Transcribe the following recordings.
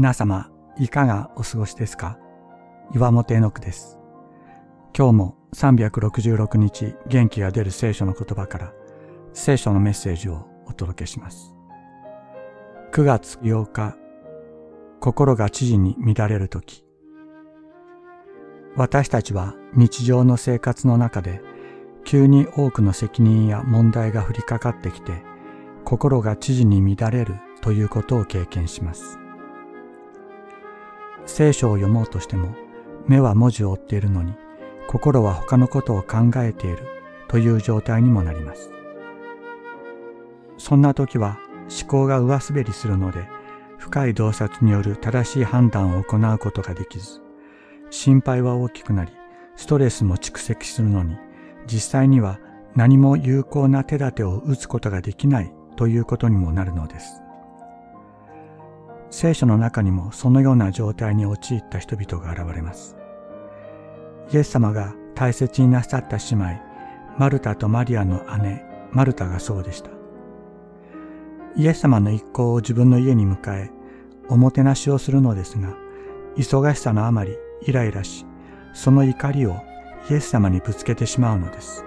皆様、いかがお過ごしですか？岩本絵の句です。今日も366日元気が出る聖書の言葉から聖書のメッセージをお届けします。9月8日、心が知事に乱れるとき。私たちは日常の生活の中で急に多くの責任や問題が降りかかってきて心が知事に乱れるということを経験します。聖書を読もうとしても目は文字を追っているのに心は他のことを考えているという状態にもなります。そんな時は思考が上滑りするので深い洞察による正しい判断を行うことができず心配は大きくなりストレスも蓄積するのに実際には何も有効な手立てを打つことができないということにもなるのです。聖書の中にもそのような状態に陥った人々が現れます。イエス様が大切になさった姉妹、マルタとマリアの姉、マルタがそうでした。イエス様の一行を自分の家に迎え、おもてなしをするのですが、忙しさのあまりイライラし、その怒りをイエス様にぶつけてしまうのです。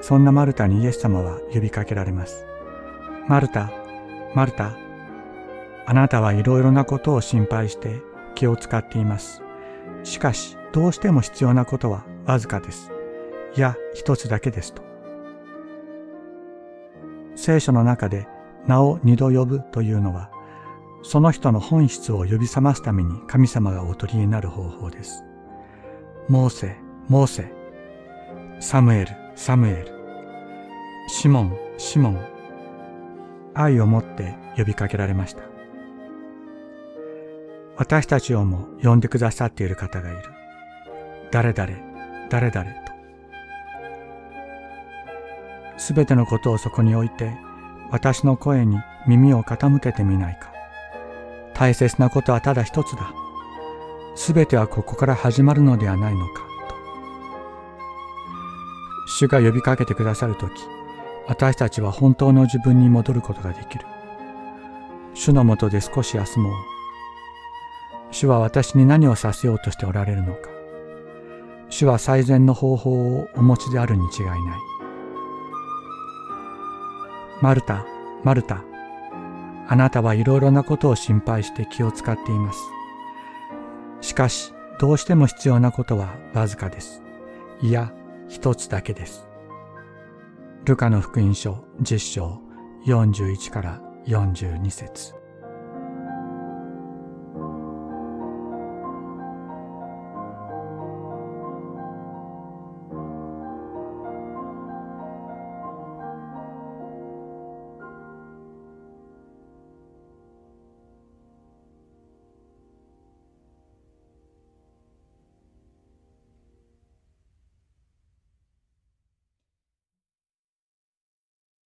そんなマルタにイエス様は呼びかけられます。マルタ、マルタ、あなたはいろいろなことを心配して気を使っています。しかし、どうしても必要なことはわずかです。いや、一つだけですと。聖書の中で名を二度呼ぶというのは、その人の本質を呼び覚ますために神様がお取りになる方法です。モーセ、モーセ、サムエル、サムエル、シモン、シモン、愛を持って呼びかけられました。私たちをも呼んでくださっている方がいる。誰々、誰々と。すべてのことをそこに置いて、私の声に耳を傾けてみないか。大切なことはただ一つだ。すべてはここから始まるのではないのか、と。主が呼びかけてくださるとき、私たちは本当の自分に戻ることができる。主のもとで少し休もう。主は私に何をさせようとしておられるのか。主は最善の方法をお持ちであるに違いない。マルタ、マルタ、あなたはいろいろなことを心配して気を使っています。しかし、どうしても必要なことはわずかです。いや、一つだけです。ルカの福音書10章41から42節